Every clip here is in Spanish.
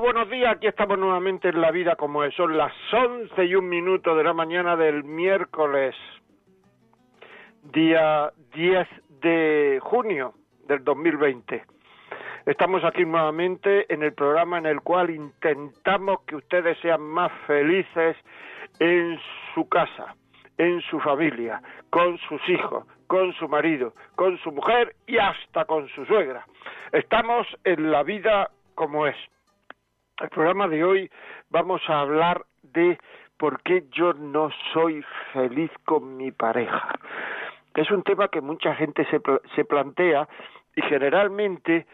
Buenos días. Aquí estamos nuevamente en La Vida como es. Son las once y un minuto de la mañana del miércoles, día 10 de junio del 2020. Estamos aquí nuevamente en el programa en el cual intentamos que ustedes sean más felices en su casa, en su familia, con sus hijos, con su marido, con su mujer y hasta con su suegra. Estamos en la vida como es. El programa de hoy vamos a hablar de por qué yo no soy feliz con mi pareja. Es un tema que mucha gente se, se plantea y generalmente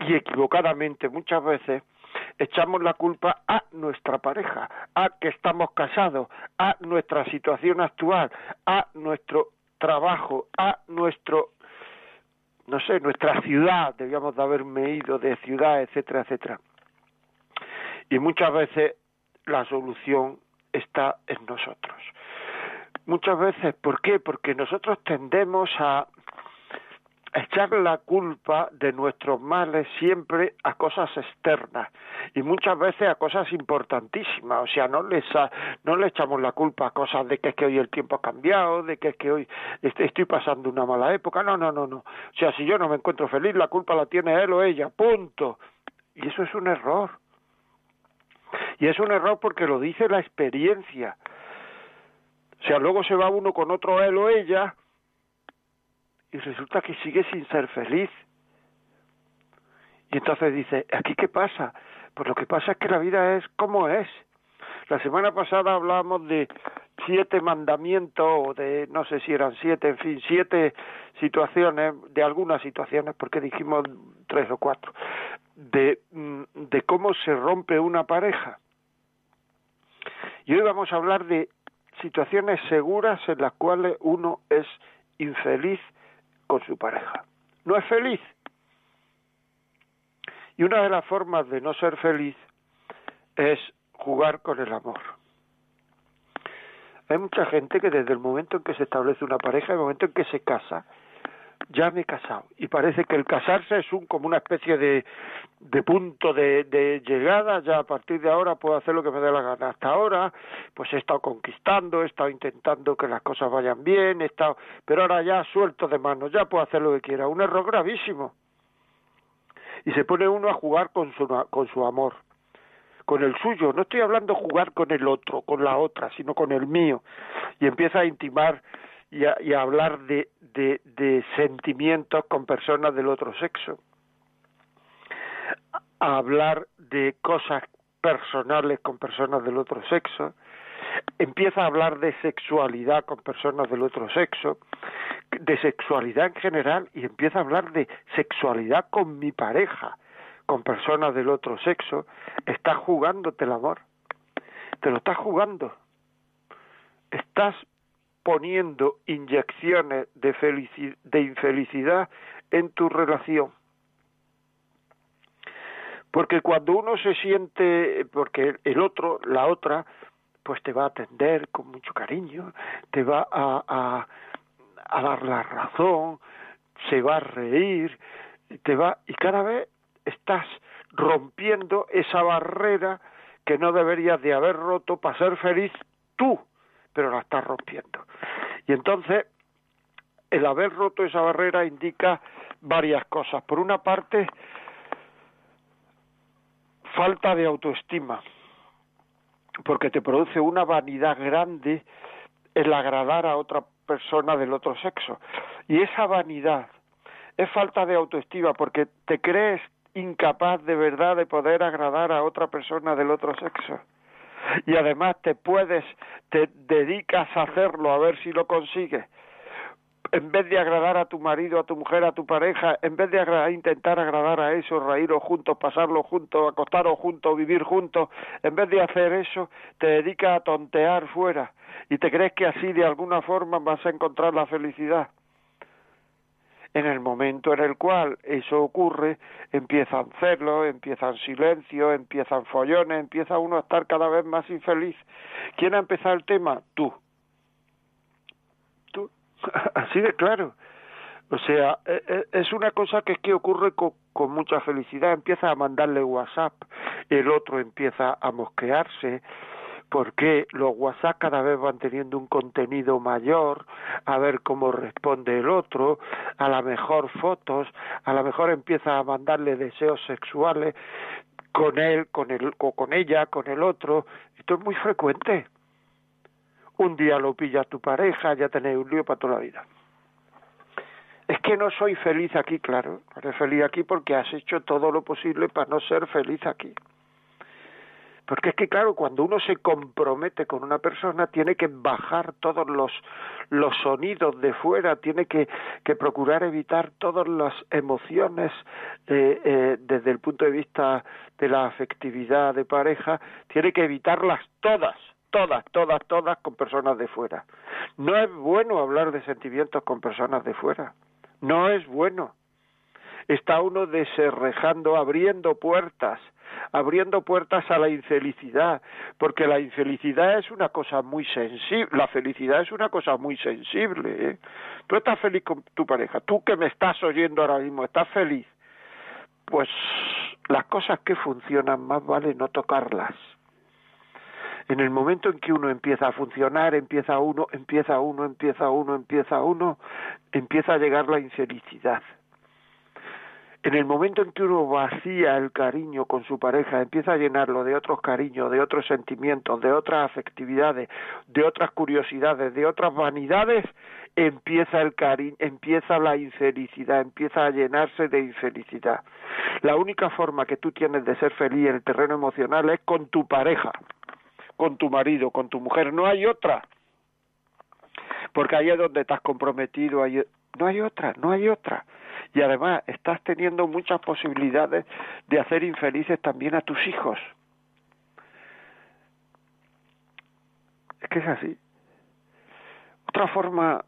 y equivocadamente muchas veces echamos la culpa a nuestra pareja, a que estamos casados, a nuestra situación actual, a nuestro trabajo, a nuestro no sé, nuestra ciudad, debíamos de haberme ido de ciudad, etcétera, etcétera. Y muchas veces la solución está en nosotros. Muchas veces, ¿por qué? Porque nosotros tendemos a echar la culpa de nuestros males siempre a cosas externas y muchas veces a cosas importantísimas, o sea, no no le echamos la culpa a cosas de que es que hoy el tiempo ha cambiado, de que es que hoy estoy pasando una mala época, no, no, no, no. O sea, si yo no me encuentro feliz, la culpa la tiene él o ella, punto. Y eso es un error. Y es un error porque lo dice la experiencia. O sea, luego se va uno con otro él o ella y resulta que sigue sin ser feliz. Y entonces dice, ¿aquí qué pasa? Pues lo que pasa es que la vida es como es. La semana pasada hablábamos de siete mandamientos, o de, no sé si eran siete, en fin, siete situaciones, de algunas situaciones, porque dijimos tres o cuatro, de, mm, de cómo se rompe una pareja. Y hoy vamos a hablar de situaciones seguras en las cuales uno es infeliz con su pareja. No es feliz. Y una de las formas de no ser feliz es jugar con el amor. Hay mucha gente que desde el momento en que se establece una pareja, el momento en que se casa, ya me he casado. Y parece que el casarse es un como una especie de, punto de, de, llegada, ya a partir de ahora puedo hacer lo que me dé la gana. Hasta ahora, pues he estado conquistando, he estado intentando que las cosas vayan bien, he estado, pero ahora ya suelto de manos, ya puedo hacer lo que quiera. Un error gravísimo. Y se pone uno a jugar con su, con su amor, con el suyo. No estoy hablando jugar con el otro, con la otra, sino con el mío. Y empieza a intimar y a, hablar de, de, de sentimientos con personas del otro sexo, a hablar de cosas personales con personas del otro sexo, empieza a hablar de sexualidad con personas del otro sexo, de sexualidad en general y empieza a hablar de sexualidad con mi pareja, con personas del otro sexo, estás jugándote el amor, te lo estás jugando, estás poniendo inyecciones de, de infelicidad en tu relación. Porque cuando uno se siente, porque el otro, la otra, pues te va a atender con mucho cariño, te va a, dar la razón, se va a reír, te va, y cada vez estás rompiendo esa barrera que no deberías de haber roto para ser feliz tú pero la está rompiendo. Y entonces, el haber roto esa barrera indica varias cosas. Por una parte, falta de autoestima, porque te produce una vanidad grande el agradar a otra persona del otro sexo. Y esa vanidad es falta de autoestima, porque te crees incapaz de verdad de poder agradar a otra persona del otro sexo y además te puedes, te dedicas a hacerlo a ver si lo consigues en vez de agradar a tu marido, a tu mujer, a tu pareja, en vez de intentar agradar a eso, reíros juntos, pasarlo juntos, acostaros juntos, vivir juntos, en vez de hacer eso, te dedicas a tontear fuera y te crees que así de alguna forma vas a encontrar la felicidad. En el momento en el cual eso ocurre, empiezan celos, empiezan silencio, empiezan follones, empieza uno a estar cada vez más infeliz. ¿Quién ha empezado el tema? Tú Así de claro. O sea, e, e, es una cosa que es que ocurre con, con mucha felicidad. Empieza a mandarle WhatsApp, el otro empieza a mosquearse, porque los WhatsApp cada vez van teniendo un contenido mayor, a ver cómo responde el otro, a la mejor fotos, a lo mejor empieza a mandarle deseos sexuales con él, con el, o con ella, con el otro. Esto es muy frecuente un día lo pilla tu pareja, ya tenéis un lío para toda la vida. Es que no soy feliz aquí, claro, eres feliz aquí porque has hecho todo lo posible para no ser feliz aquí. Porque es que, claro, cuando uno se compromete con una persona, tiene que bajar todos los, los sonidos de fuera, tiene que, que procurar evitar todas las emociones eh, eh, desde el punto de vista de la afectividad de pareja, tiene que evitarlas todas todas, todas, todas con personas de fuera. No es bueno hablar de sentimientos con personas de fuera. No es bueno. Está uno deserrejando, abriendo puertas, abriendo puertas a la infelicidad, porque la infelicidad es una cosa muy sensible, la felicidad es una cosa muy sensible. ¿eh? Tú estás feliz con tu pareja, tú que me estás oyendo ahora mismo, estás feliz. Pues las cosas que funcionan más vale no tocarlas en el momento en que uno empieza a funcionar, empieza uno, empieza uno, empieza uno, empieza uno, empieza a llegar la infelicidad. En el momento en que uno vacía el cariño con su pareja, empieza a llenarlo de otros cariños, de otros sentimientos, de otras afectividades, de otras curiosidades, de otras vanidades, empieza el cariño, empieza la infelicidad, empieza a llenarse de infelicidad. La única forma que tú tienes de ser feliz en el terreno emocional es con tu pareja con tu marido, con tu mujer, no hay otra. Porque ahí es donde estás comprometido, no hay otra, no hay otra. Y además estás teniendo muchas posibilidades de hacer infelices también a tus hijos. Es que es así. Otra forma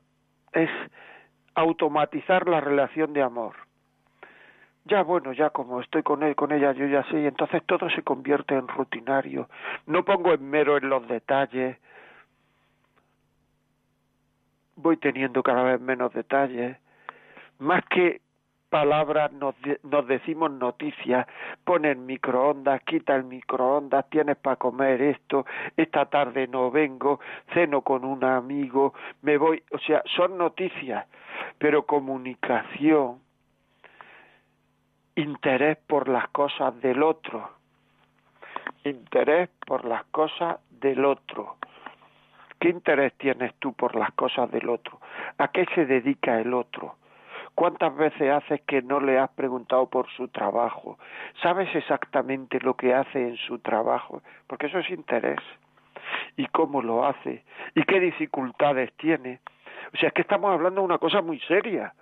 es automatizar la relación de amor ya bueno, ya como estoy con él, con ella, yo ya sé, y entonces todo se convierte en rutinario. No pongo en mero en los detalles. Voy teniendo cada vez menos detalles. Más que palabras nos, nos decimos noticias, ponen microondas, quita el microondas, tienes para comer esto, esta tarde no vengo, ceno con un amigo, me voy, o sea, son noticias, pero comunicación, interés por las cosas del otro, interés por las cosas del otro. ¿Qué interés tienes tú por las cosas del otro? ¿A qué se dedica el otro? ¿Cuántas veces haces que no le has preguntado por su trabajo? ¿Sabes exactamente lo que hace en su trabajo? Porque eso es interés. ¿Y cómo lo hace? ¿Y qué dificultades tiene? O sea, es que estamos hablando de una cosa muy seria.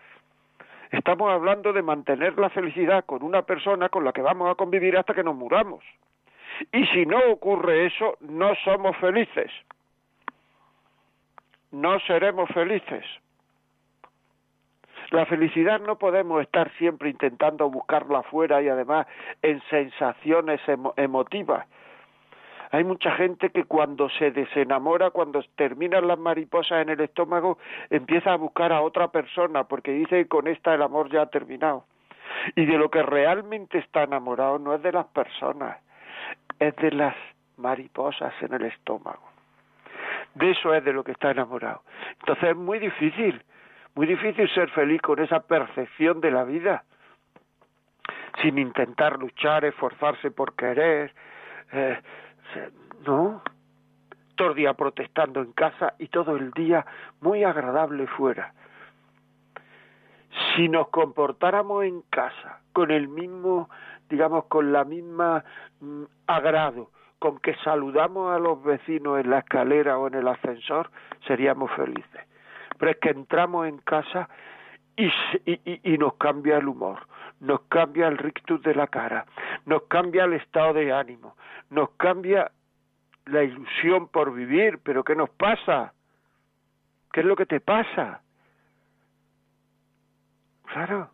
Estamos hablando de mantener la felicidad con una persona con la que vamos a convivir hasta que nos muramos. Y si no ocurre eso, no somos felices. No seremos felices. La felicidad no podemos estar siempre intentando buscarla afuera y además en sensaciones emotivas. Hay mucha gente que cuando se desenamora, cuando terminan las mariposas en el estómago, empieza a buscar a otra persona porque dice que con esta el amor ya ha terminado. Y de lo que realmente está enamorado no es de las personas, es de las mariposas en el estómago. De eso es de lo que está enamorado. Entonces es muy difícil, muy difícil ser feliz con esa percepción de la vida, sin intentar luchar, esforzarse por querer, eh, no, todo el día protestando en casa y todo el día muy agradable fuera. Si nos comportáramos en casa con el mismo, digamos, con la misma mm, agrado con que saludamos a los vecinos en la escalera o en el ascensor, seríamos felices. Pero es que entramos en casa y, y, y, nos cambia el humor, nos cambia el rictus de la cara, nos cambia el estado de ánimo, nos cambia la ilusión por vivir, pero ¿qué nos pasa? ¿Qué es lo que te pasa? Claro.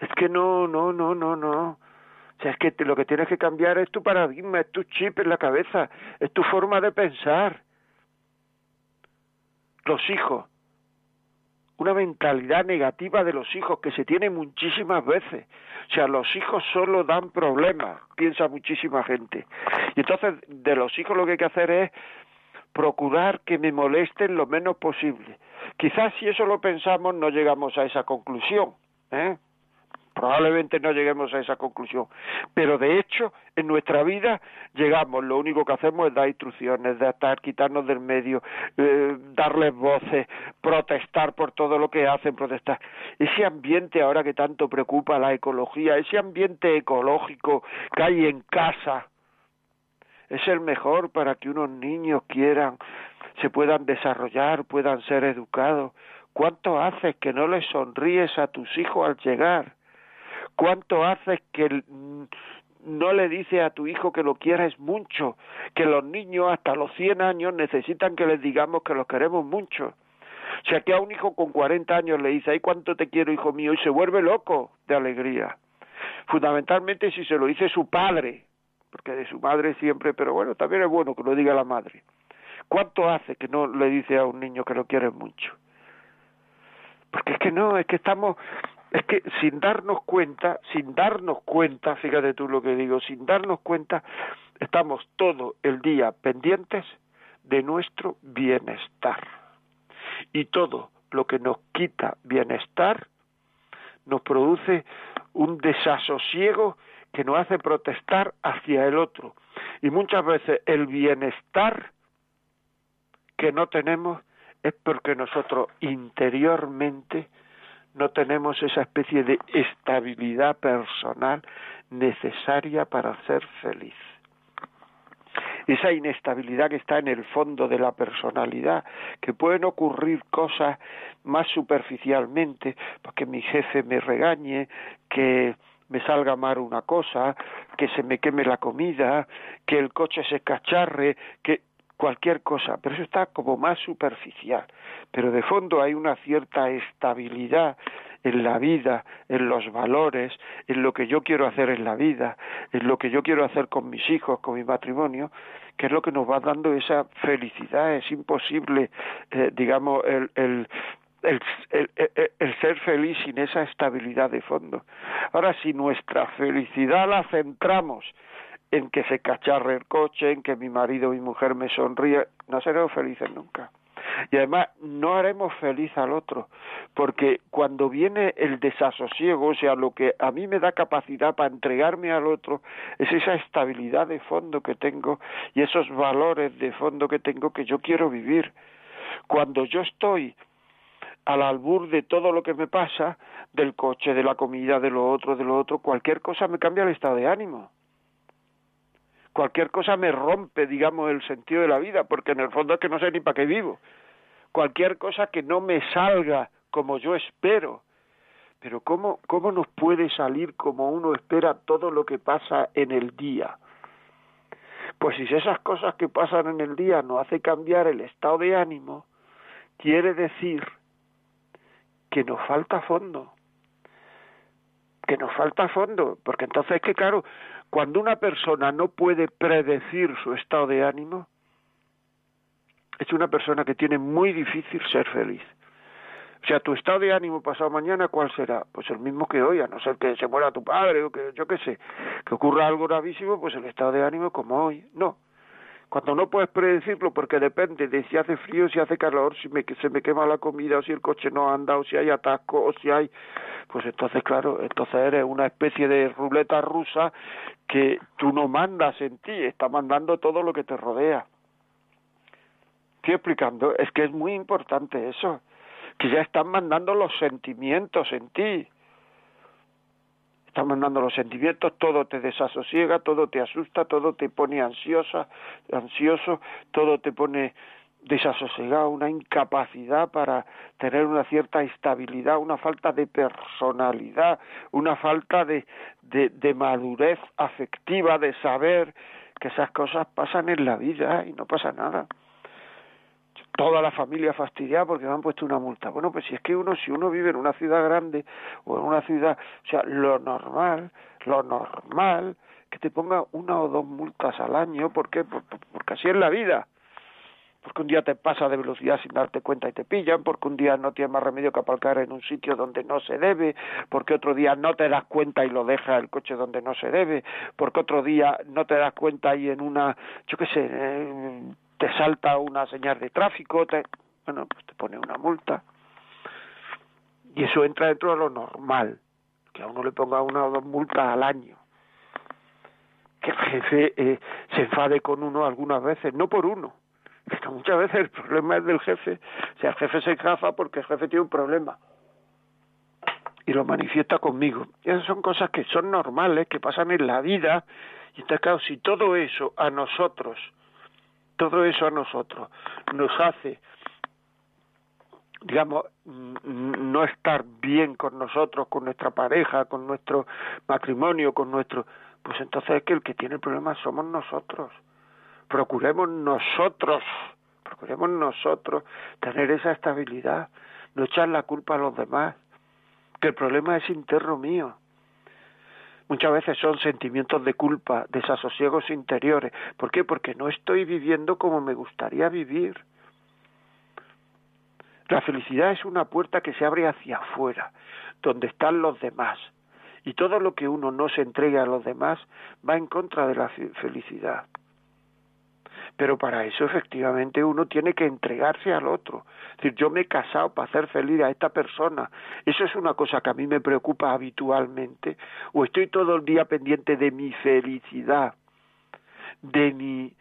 Es que no, no, no, no, no. O sea, es que lo que tienes que cambiar es tu paradigma, es tu chip en la cabeza, es tu forma de pensar. Los hijos. Una mentalidad negativa de los hijos que se tiene muchísimas veces. O sea, los hijos solo dan problemas, piensa muchísima gente. Y entonces de los hijos lo que hay que hacer es procurar que me molesten lo menos posible. Quizás si eso lo pensamos no llegamos a esa conclusión. ¿eh? Probablemente no lleguemos a esa conclusión, pero de hecho en nuestra vida llegamos, lo único que hacemos es dar instrucciones, de estar, quitarnos del medio, eh, darles voces, protestar por todo lo que hacen, protestar. Ese ambiente ahora que tanto preocupa la ecología, ese ambiente ecológico que hay en casa, es el mejor para que unos niños quieran, se puedan desarrollar, puedan ser educados. ¿Cuánto haces que no les sonríes a tus hijos al llegar? ¿Cuánto haces que no le dices a tu hijo que lo quieres mucho? Que los niños hasta los 100 años necesitan que les digamos que los queremos mucho. O sea, que a un hijo con 40 años le dice, ay, cuánto te quiero, hijo mío, y se vuelve loco de alegría. Fundamentalmente si se lo dice su padre, porque de su madre siempre, pero bueno, también es bueno que lo diga la madre. ¿Cuánto hace que no le dice a un niño que lo quiere mucho? Porque es que no, es que estamos es que sin darnos cuenta, sin darnos cuenta, fíjate tú lo que digo, sin darnos cuenta, estamos todo el día pendientes de nuestro bienestar. Y todo lo que nos quita bienestar nos produce un desasosiego que nos hace protestar hacia el otro. Y muchas veces el bienestar que no tenemos es porque nosotros interiormente no tenemos esa especie de estabilidad personal necesaria para ser feliz. Esa inestabilidad que está en el fondo de la personalidad, que pueden ocurrir cosas más superficialmente, porque mi jefe me regañe, que me salga mal una cosa, que se me queme la comida, que el coche se cacharre, que cualquier cosa, pero eso está como más superficial. Pero de fondo hay una cierta estabilidad en la vida, en los valores, en lo que yo quiero hacer en la vida, en lo que yo quiero hacer con mis hijos, con mi matrimonio, que es lo que nos va dando esa felicidad. Es imposible, eh, digamos, el, el, el, el, ser feliz sin esa estabilidad de fondo. Ahora, si nuestra felicidad la centramos en que se cacharre el coche, en que mi marido o mi mujer me sonríe, no seremos felices nunca. Y además no haremos feliz al otro, porque cuando viene el desasosiego, o sea, lo que a mí me da capacidad para entregarme al otro, es esa estabilidad de fondo que tengo y esos valores de fondo que tengo que yo quiero vivir. Cuando yo estoy al albur de todo lo que me pasa, del coche, de la comida, de lo otro, de lo otro, cualquier cosa me cambia el estado de ánimo cualquier cosa me rompe, digamos, el sentido de la vida, porque en el fondo es que no sé ni para qué vivo. Cualquier cosa que no me salga como yo espero. Pero ¿cómo, ¿cómo nos puede salir como uno espera todo lo que pasa en el día? Pues si esas cosas que pasan en el día nos hace cambiar el estado de ánimo, quiere decir que nos falta fondo. Que nos falta fondo, porque entonces es que claro, cuando una persona no puede predecir su estado de ánimo, es una persona que tiene muy difícil ser feliz. O sea, tu estado de ánimo pasado mañana, ¿cuál será? Pues el mismo que hoy, a no ser que se muera tu padre o que yo qué sé, que ocurra algo gravísimo, pues el estado de ánimo como hoy. No, cuando no puedes predecirlo porque depende de si hace frío, si hace calor, si me, se me quema la comida o si el coche no anda o si hay atasco o si hay pues entonces claro, entonces eres una especie de ruleta rusa que tú no mandas en ti, está mandando todo lo que te rodea. Estoy explicando, es que es muy importante eso, que ya están mandando los sentimientos en ti están mandando los sentimientos, todo te desasosiega, todo te asusta, todo te pone ansiosa, ansioso, todo te pone desasosegado, una incapacidad para tener una cierta estabilidad, una falta de personalidad, una falta de, de, madurez afectiva, de saber que esas cosas pasan en la vida y no pasa nada toda la familia fastidiada porque me han puesto una multa. Bueno, pues si es que uno, si uno vive en una ciudad grande o en una ciudad, o sea, lo normal, lo normal, que te ponga una o dos multas al año, ¿por qué? Porque así es la vida porque un día te pasa de velocidad sin darte cuenta y te pillan, porque un día no tienes más remedio que aparcar en un sitio donde no se debe, porque otro día no te das cuenta y lo deja el coche donde no se debe, porque otro día no te das cuenta y en una, yo qué sé, te salta una señal de tráfico, te, bueno, pues te pone una multa. Y eso entra dentro de lo normal, que a uno le ponga una o dos multas al año que el jefe eh, se enfade con uno algunas veces, no por uno, pero muchas veces el problema es del jefe. O sea, el jefe se encafa porque el jefe tiene un problema y lo manifiesta conmigo. Esas son cosas que son normales, que pasan en la vida. Y entonces, claro, si todo eso a nosotros, todo eso a nosotros nos hace, digamos, no estar bien con nosotros, con nuestra pareja, con nuestro matrimonio, con nuestro... Pues entonces es que el que tiene el problema somos nosotros procuremos nosotros, procuremos nosotros tener esa estabilidad, no echar la culpa a los demás, que el problema es interno mío. Muchas veces son sentimientos de culpa, desasosiegos interiores. ¿Por qué? Porque no estoy viviendo como me gustaría vivir. La felicidad es una puerta que se abre hacia afuera, donde están los demás. Y todo lo que uno no se entrega a los demás va en contra de la felicidad. Pero para eso efectivamente uno tiene que entregarse al otro. Es decir, yo me he casado para hacer feliz a esta persona. Eso es una cosa que a mí me preocupa habitualmente. O estoy todo el día pendiente de mi felicidad, de mi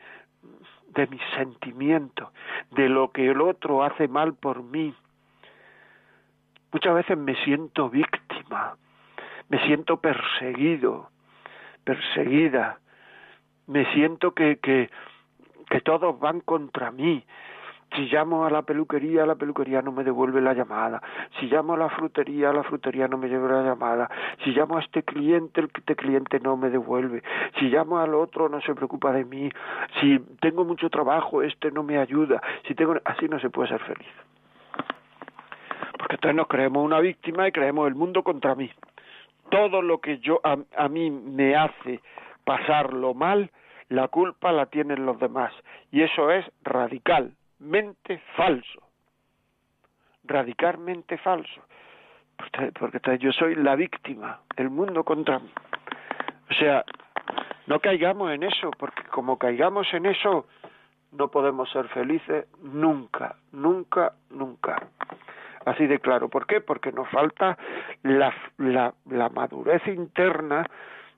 de mis sentimientos, de lo que el otro hace mal por mí. Muchas veces me siento víctima, me siento perseguido, perseguida, me siento que, que, que todos van contra mí. Si llamo a la peluquería, la peluquería no me devuelve la llamada. Si llamo a la frutería, la frutería no me devuelve la llamada. Si llamo a este cliente, el este cliente no me devuelve. Si llamo al otro, no se preocupa de mí. Si tengo mucho trabajo, este no me ayuda. Si tengo, así no se puede ser feliz. Porque entonces nos creemos una víctima y creemos el mundo contra mí. Todo lo que yo a, a mí me hace pasarlo mal, la culpa la tienen los demás. Y eso es radicalmente falso. Radicalmente falso. Porque yo soy la víctima, el mundo contra mí. O sea, no caigamos en eso, porque como caigamos en eso, no podemos ser felices nunca, nunca, nunca. Así de claro. ¿Por qué? Porque nos falta la, la, la madurez interna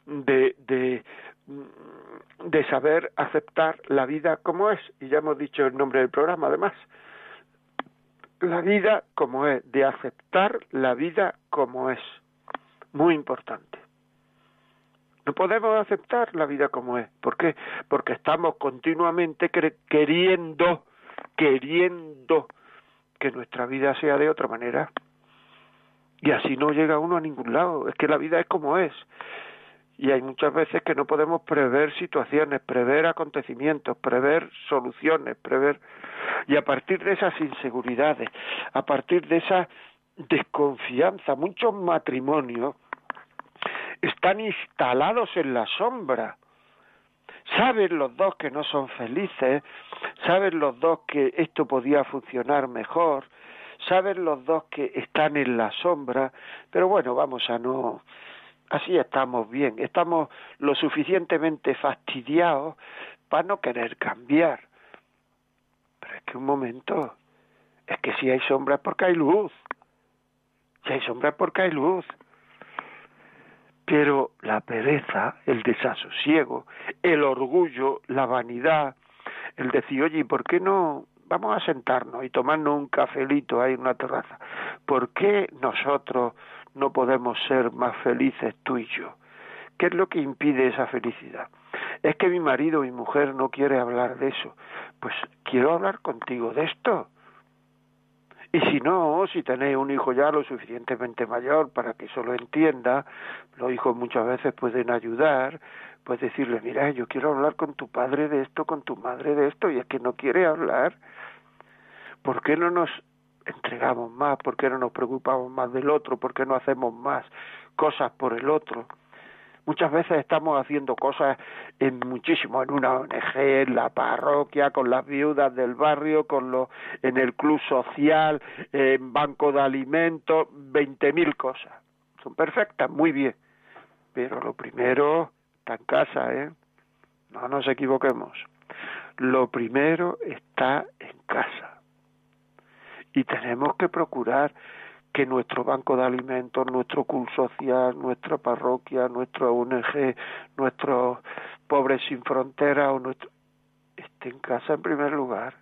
de, de, de saber aceptar la vida como es, y ya hemos dicho el nombre del programa además, la vida como es, de aceptar la vida como es, muy importante. No podemos aceptar la vida como es. ¿Por qué? Porque estamos continuamente queriendo, queriendo que nuestra vida sea de otra manera. Y así no llega uno a ningún lado. Es que la vida es como es y hay muchas veces que no podemos prever situaciones, prever acontecimientos, prever soluciones, prever y a partir de esas inseguridades, a partir de esa desconfianza, muchos matrimonios están instalados en la sombra. Saben los dos que no son felices, saben los dos que esto podía funcionar mejor, saben los dos que están en la sombra, pero bueno, vamos a no así estamos bien, estamos lo suficientemente fastidiados para no querer cambiar. Pero es que un momento, es que si hay sombra es porque hay luz, si hay sombra es porque hay luz. Pero la pereza, el desasosiego, el orgullo, la vanidad, el decir, oye, ¿por qué no vamos a sentarnos y tomarnos un cafelito ahí en una terraza? ¿Por qué nosotros no podemos ser más felices tú y yo. ¿Qué es lo que impide esa felicidad? Es que mi marido mi mujer no quiere hablar de eso. pues quiero hablar contigo de esto. Y si no, si tenéis un hijo ya lo suficientemente mayor para que eso lo entienda, los hijos muchas veces pueden ayudar, puedes decirle, mira, yo quiero hablar con tu padre de esto, con tu madre de esto, y es que no quiere hablar. ¿Por qué no nos entregamos más? ¿Por qué no nos preocupamos más del otro? ¿Por qué no hacemos más cosas por el otro? Muchas veces estamos haciendo cosas en muchísimo, en una ONG, en la parroquia, con las viudas del barrio, con los, en el club social, en banco de alimentos, veinte mil cosas. Son perfectas, muy bien. Pero lo primero está en casa, ¿eh? No nos equivoquemos. Lo primero está en casa. Y tenemos que procurar que nuestro banco de alimentos, nuestro curso social, nuestra parroquia, nuestro ONG, nuestros pobres sin fronteras o nuestro esté en casa en primer lugar.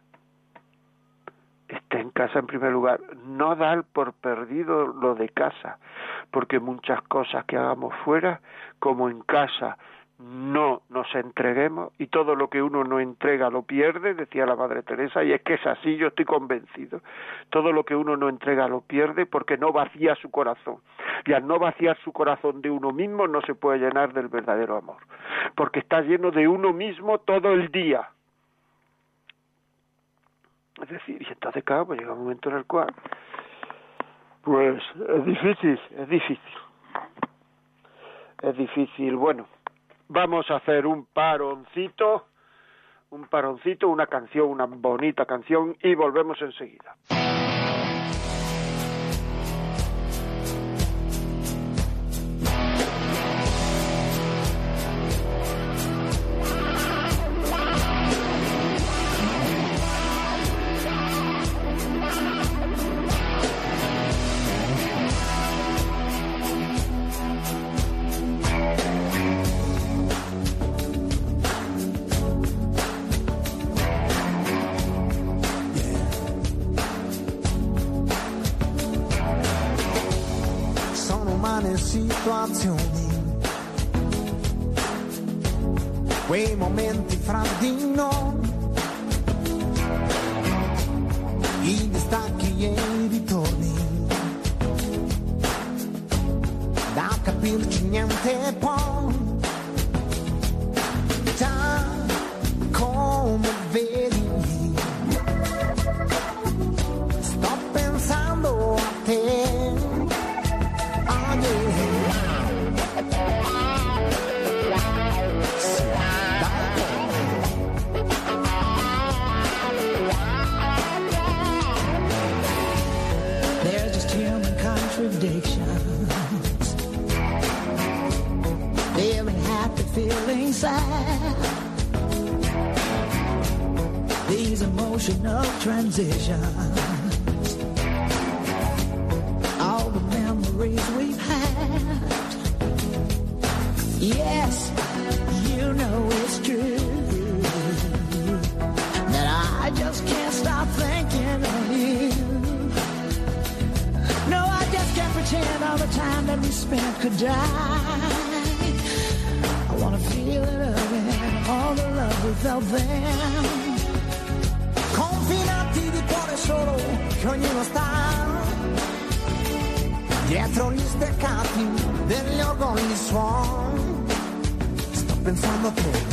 Esté en casa en primer lugar. No dar por perdido lo de casa, porque muchas cosas que hagamos fuera, como en casa, no nos entreguemos y todo lo que uno no entrega lo pierde, decía la Madre Teresa, y es que es así, yo estoy convencido. Todo lo que uno no entrega lo pierde porque no vacía su corazón. Y al no vaciar su corazón de uno mismo no se puede llenar del verdadero amor, porque está lleno de uno mismo todo el día. Es decir, y entonces, claro, pues llega un momento en el cual, pues es difícil, es difícil. Es difícil, bueno, vamos a hacer un paroncito, un paroncito, una canción, una bonita canción y volvemos enseguida. spin could die. I wanna feel it again, all the love without them. Confinati di cuore solo che ognuno sta. Dietro gli steccati degli organi suon. Sto pensando a te.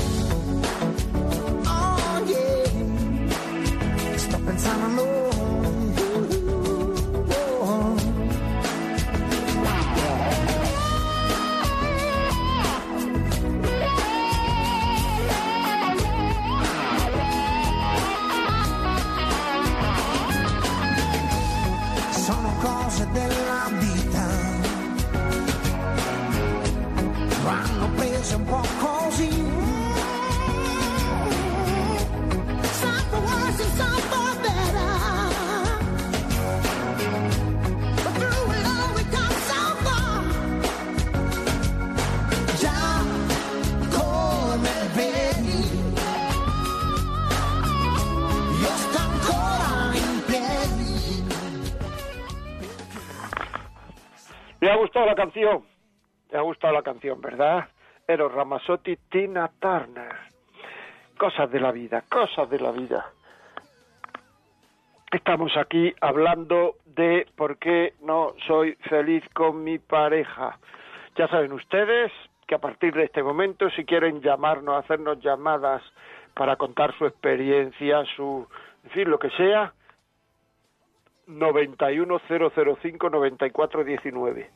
Ha gustado la canción, verdad? Eros Ramazzotti, Tina Turner. Cosas de la vida, cosas de la vida. estamos aquí hablando de por qué no soy feliz con mi pareja. Ya saben ustedes que a partir de este momento, si quieren llamarnos, hacernos llamadas para contar su experiencia, su, en lo que sea, 91005-9419.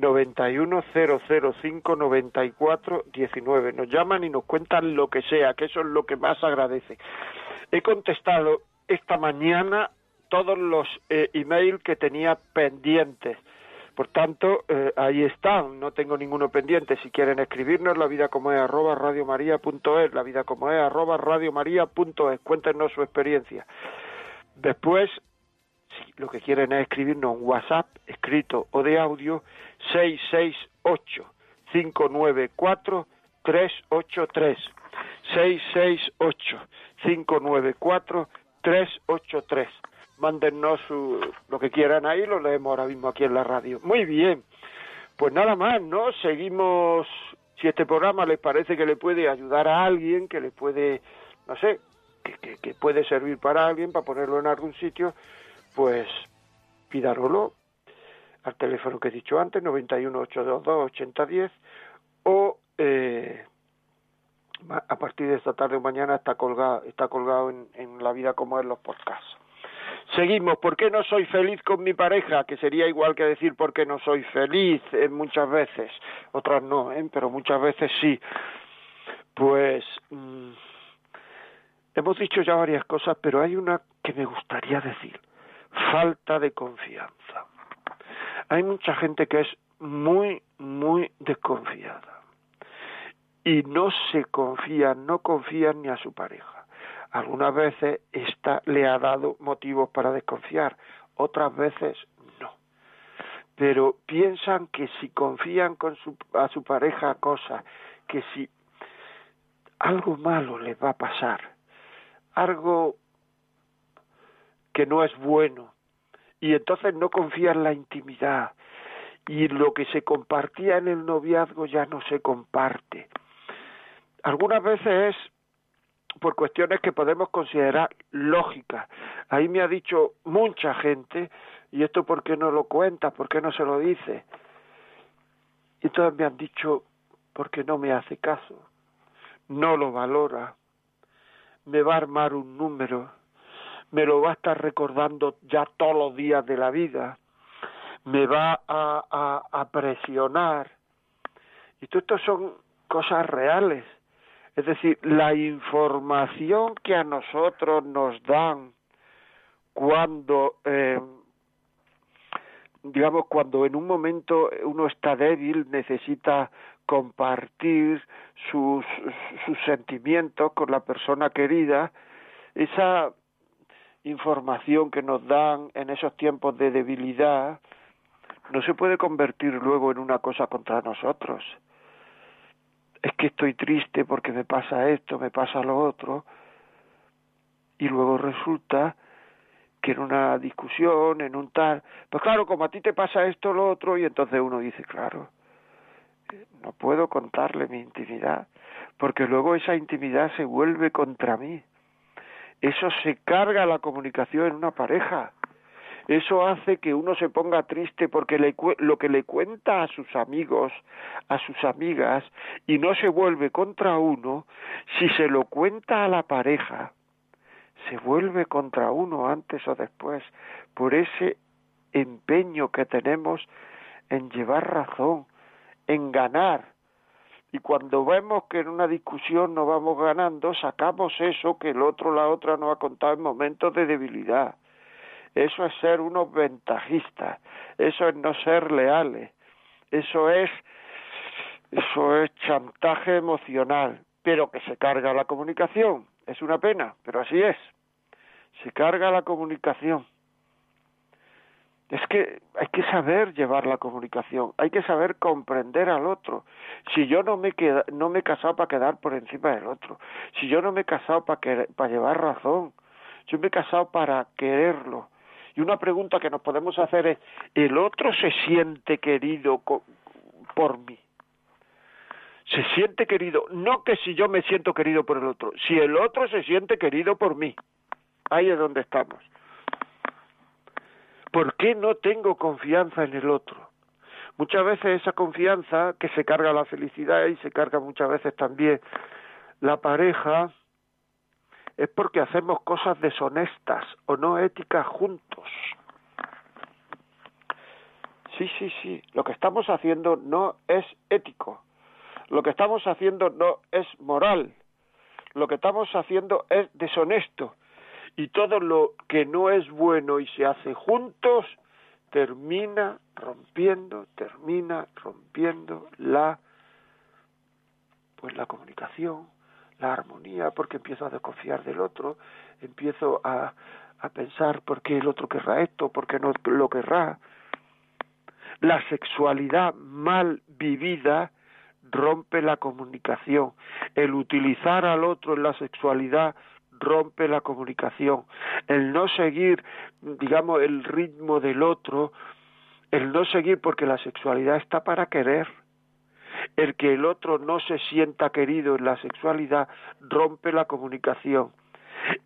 91005-9419. Nos llaman y nos cuentan lo que sea, que eso es lo que más agradece. He contestado esta mañana todos los eh, emails que tenía pendientes. Por tanto, eh, ahí están, no tengo ninguno pendiente. Si quieren escribirnos, la vida como es arroba radiomaria.es, la vida como es arroba radiomaria.es, cuéntenos su experiencia. Después, si lo que quieren es escribirnos un WhatsApp escrito o de audio, 668 594 383 668 594 383 mándennos lo que quieran ahí, lo leemos ahora mismo aquí en la radio. Muy bien, pues nada más, ¿no? Seguimos, si este programa les parece que le puede ayudar a alguien, que le puede, no sé, que, que, puede servir para alguien, para ponerlo en algún sitio, pues pídarolo al teléfono que he dicho antes, 918228010, o eh, a partir de esta tarde o mañana está colgado, está colgado en, La Vida como es los podcasts. Seguimos, ¿por qué no soy feliz con mi pareja? Que sería igual que decir por qué no soy feliz eh, muchas veces, otras no, ¿eh? pero muchas veces sí. Pues mm, hemos dicho ya varias cosas, pero hay una que me gustaría decir, falta de confianza. Hay mucha gente que es muy, muy desconfiada y no se confía, no confía ni a su pareja algunas veces esta le ha dado motivos para desconfiar, otras veces no. Pero piensan que si confían con su, a su pareja cosas, que si algo malo les va a pasar, algo que no es bueno, y entonces no confían en la intimidad, y lo que se compartía en el noviazgo ya no se comparte. Algunas veces es por cuestiones que podemos considerar lógicas. Ahí me ha dicho mucha gente, ¿y esto por qué no lo cuenta? ¿Por qué no se lo dice? Y todos me han dicho, porque no me hace caso, no lo valora, me va a armar un número, me lo va a estar recordando ya todos los días de la vida, me va a, presionar. Y todo esto son cosas reales es decir, la información que a nosotros nos dan cuando, eh, digamos, cuando en un momento uno está débil, necesita compartir sus, sus sentimientos con la persona querida, esa información que nos dan en esos tiempos de debilidad no se puede convertir luego en una cosa contra nosotros es que estoy triste porque me pasa esto, me pasa lo otro, y luego resulta que en una discusión, en un tal, pues claro, como a ti te pasa esto, lo otro, y entonces uno dice, claro, no puedo contarle mi intimidad, porque luego esa intimidad se vuelve contra mí. Eso se carga la comunicación en una pareja. Eso hace que uno se ponga triste porque lo que le cuenta a sus amigos, a sus amigas, y no se vuelve contra uno, si se lo cuenta a la pareja, se vuelve contra uno antes o después, por ese empeño que tenemos en llevar razón, en ganar. Y cuando vemos que en una discusión no vamos ganando, sacamos eso que el otro, la otra nos ha contado en momentos de debilidad. Eso es ser unos ventajistas, eso es no ser leales, eso es eso es chantaje emocional, pero que se carga la comunicación. Es una pena, pero así es. Se carga la comunicación. Es que hay que saber llevar la comunicación, hay que saber comprender al otro. Si yo no me, queda, no me he casado para quedar por encima del otro, si yo no me he casado para, para llevar razón, yo me he casado para quererlo, y una pregunta que nos podemos hacer es, ¿el otro se siente querido por mí? Se siente querido, no que si yo me siento querido por el otro, si el otro se siente querido por mí. Ahí es donde estamos. ¿Por qué no tengo confianza en el otro? Muchas veces esa confianza que se carga la felicidad y se carga muchas veces también la pareja es porque hacemos cosas deshonestas o no éticas juntos. Sí, sí, sí, lo que estamos haciendo no es ético, lo que estamos haciendo no es moral, lo que estamos haciendo es deshonesto y todo lo que no es bueno y se hace juntos termina rompiendo, termina rompiendo la pues la comunicación, la armonía, porque empiezo a desconfiar del otro, empiezo a, a pensar por qué el otro querrá esto, por qué no lo querrá. La sexualidad mal vivida rompe la comunicación. El utilizar al otro en la sexualidad rompe la comunicación. El no seguir, digamos, el ritmo del otro, el no seguir porque la sexualidad está para querer. El que el otro no se sienta querido en la sexualidad rompe la comunicación.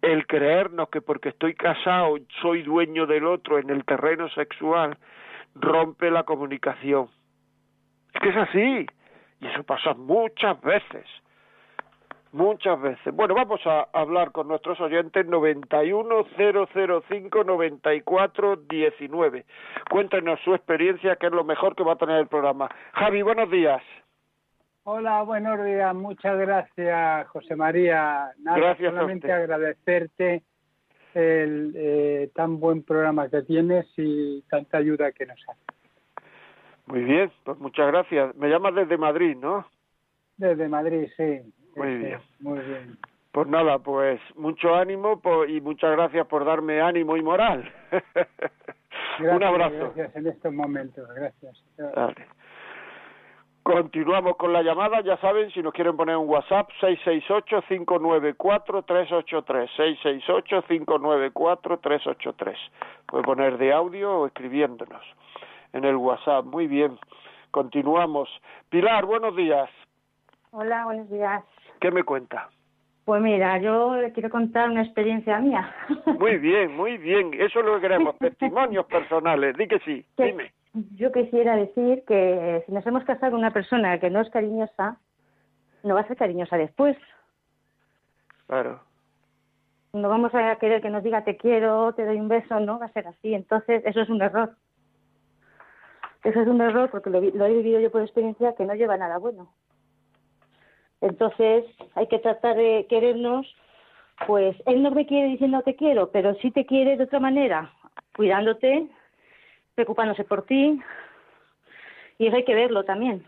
El creernos que porque estoy casado soy dueño del otro en el terreno sexual rompe la comunicación. Es que es así. Y eso pasa muchas veces. Muchas veces. Bueno, vamos a hablar con nuestros oyentes 910059419. Cuéntenos su experiencia, que es lo mejor que va a tener el programa. Javi, buenos días. Hola, buenos días. Muchas gracias, José María. Nada, Gracias solamente agradecerte el eh, tan buen programa que tienes y tanta ayuda que nos haces. Muy bien, pues muchas gracias. Me llamas desde Madrid, ¿no? Desde Madrid, sí. Muy Sí, bien. Muy bien. Pues nada, pues mucho ánimo y muchas gracias por darme ánimo y moral. Gracias, Un abrazo. Gracias en estos momentos. Gracias. Dale. Continuamos con la llamada, ya saben, si nos quieren poner un WhatsApp, 668-594-383, 668-594-383. Puede poner de audio o escribiéndonos en el WhatsApp. Muy bien, continuamos. Pilar, buenos días. Hola, buenos días. ¿Qué me cuenta? Pues mira, yo le quiero contar una experiencia mía. Muy bien, muy bien. Eso es lo que queremos, testimonios personales. Di que sí, Que dime. Yo quisiera decir que si nos hemos casado con una persona que no es cariñosa, no va a ser cariñosa después. Claro. No vamos a querer que nos diga te quiero, te doy un beso, no va a ser así. Entonces, eso es un error. Eso es un error porque lo, vi- lo he vivido yo por experiencia que no lleva nada bueno. Entonces, hay que tratar de querernos. Pues él no me quiere diciendo te quiero, pero sí te quiere de otra manera, cuidándote, preocupándose por ti. Y eso hay que verlo también.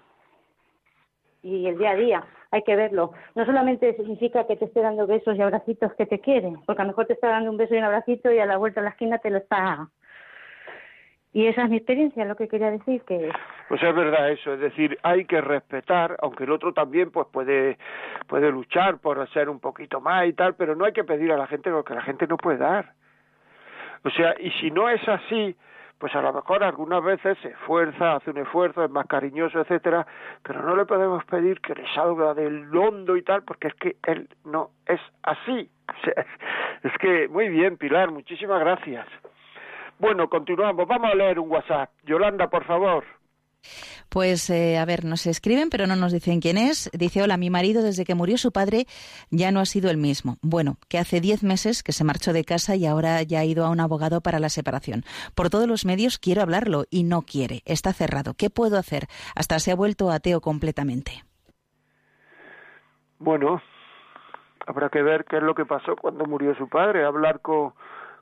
Y el día a día, hay que verlo. No solamente significa que te esté dando besos y abracitos que te quieren, porque a lo mejor te está dando un beso y un abracito y a la vuelta de la esquina te lo está. Y esa es mi experiencia, lo que quería decir, que Pues es verdad eso, es decir, hay que respetar, aunque el otro también pues puede puede luchar por ser un poquito más y tal, pero no hay que pedir a la gente lo que la gente no puede dar. O sea, y si no es así, pues a lo mejor algunas veces se esfuerza, hace un esfuerzo, es más cariñoso, etcétera, pero no le podemos pedir que le salga del hondo y tal, porque es que él no es así. O sea, es que muy bien, Pilar, muchísimas gracias. Bueno, continuamos. Vamos a leer un WhatsApp. Yolanda, por favor. Pues eh, a ver, nos escriben, pero no nos dicen quién es. Dice, hola, mi marido desde que murió su padre ya no ha sido el mismo. Bueno, que hace diez meses que se marchó de casa y ahora ya ha ido a un abogado para la separación. Por todos los medios quiero hablarlo y no quiere. Está cerrado. ¿Qué puedo hacer? Hasta se ha vuelto ateo completamente. Bueno, habrá que ver qué es lo que pasó cuando murió su padre, hablar con,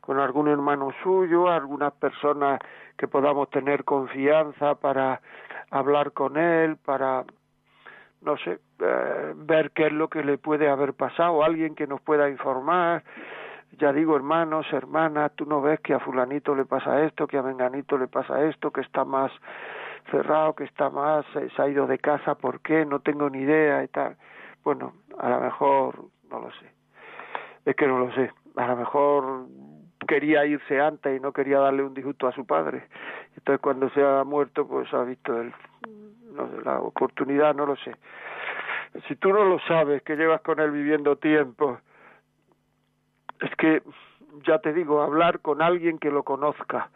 con algún hermano suyo, algunas personas que podamos tener confianza para hablar con él, para, no sé, eh, ver qué es lo que le puede haber pasado, alguien que nos pueda informar. Ya digo, hermanos, hermanas, tú no ves que a fulanito le pasa esto, que a menganito le pasa esto, que está más cerrado, que está más, eh, se ha ido de casa, ¿por qué? No tengo ni idea y tal. Bueno, a lo mejor, no lo sé. Es que no lo sé. A lo mejor quería irse antes y no quería darle un disgusto a su padre. Entonces cuando se ha muerto, pues ha visto no la oportunidad, no lo sé. Si tú no lo sabes, que llevas con él viviendo tiempo, es que, ya te digo, hablar con alguien que lo conozca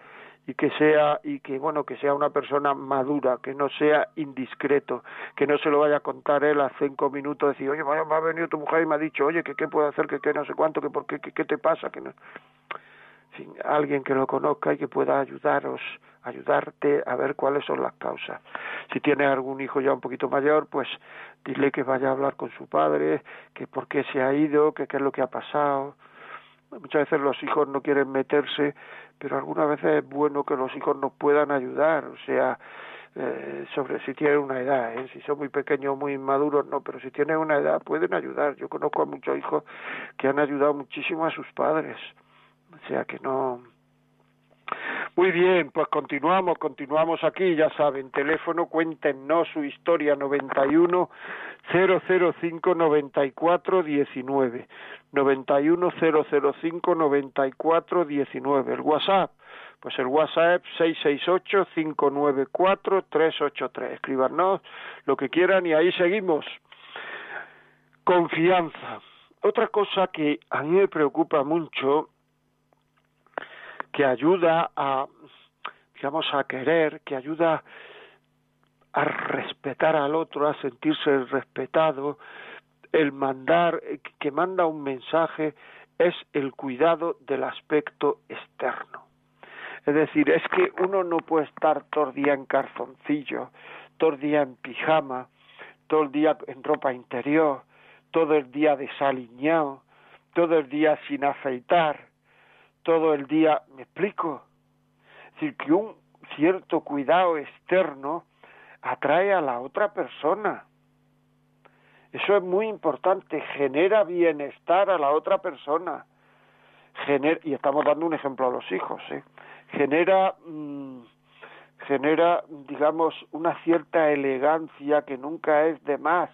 y que sea y que bueno que sea una persona madura que no sea indiscreto que no se lo vaya a contar él a cinco minutos decir oye me ha venido tu mujer y me ha dicho oye que qué puedo hacer que qué no sé cuánto que por qué qué, te pasa que no alguien que lo conozca y que pueda ayudaros ayudarte a ver cuáles son las causas si tiene algún hijo ya un poquito mayor pues dile que vaya a hablar con su padre que por qué se ha ido que qué es lo que ha pasado muchas veces los hijos no quieren meterse pero algunas veces es bueno que los hijos nos puedan ayudar, o sea, eh, sobre si tienen una edad, ¿eh? si son muy pequeños, muy inmaduros, no, pero si tienen una edad pueden ayudar. Yo conozco a muchos hijos que han ayudado muchísimo a sus padres, o sea que no. Muy bien, pues continuamos, continuamos aquí, ya saben, teléfono, cuéntenos su historia 91 005 94 19. 910059419. El WhatsApp, pues el WhatsApp 668-594-383. Escríbanos lo que quieran y ahí seguimos. Confianza. Otra cosa que a mí me preocupa mucho, que ayuda a, digamos, a querer, que ayuda a respetar al otro, a sentirse respetado, el mandar, que manda un mensaje, es el cuidado del aspecto externo. Es decir, es que uno no puede estar todo el día en calzoncillo, todo el día en pijama, todo el día en ropa interior, todo el día desaliñado, todo el día sin afeitar, todo el día, ¿me explico? Es decir, que un cierto cuidado externo atrae a la otra persona. Eso es muy importante, genera bienestar a la otra persona. y estamos dando un ejemplo a los hijos, ¿eh? genera, mm, genera, digamos, una cierta elegancia que nunca es de más.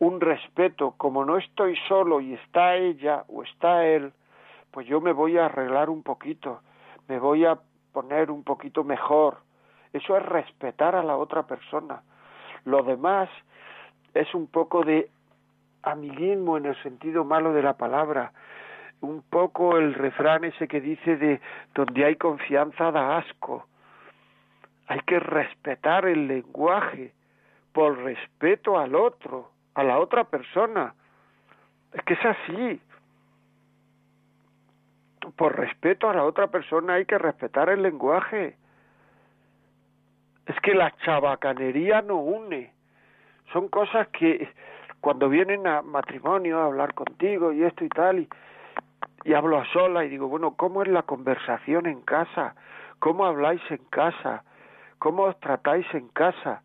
Un respeto, como no estoy solo y está ella o está él, pues yo me voy a arreglar un poquito, me voy a poner un poquito mejor. Eso es respetar a la otra persona. Lo demás es un poco de amiguismo en el sentido malo de la palabra, un poco el refrán ese que dice de donde hay confianza da asco. Hay que respetar el lenguaje por respeto al otro, a la otra persona. Es que es así. Por respeto a la otra persona hay que respetar el lenguaje. Es que la chabacanería no une son cosas que cuando vienen a matrimonio a hablar contigo y esto y tal, y, hablo a sola y digo, bueno, ¿cómo es la conversación en casa? ¿Cómo habláis en casa? ¿Cómo os tratáis en casa?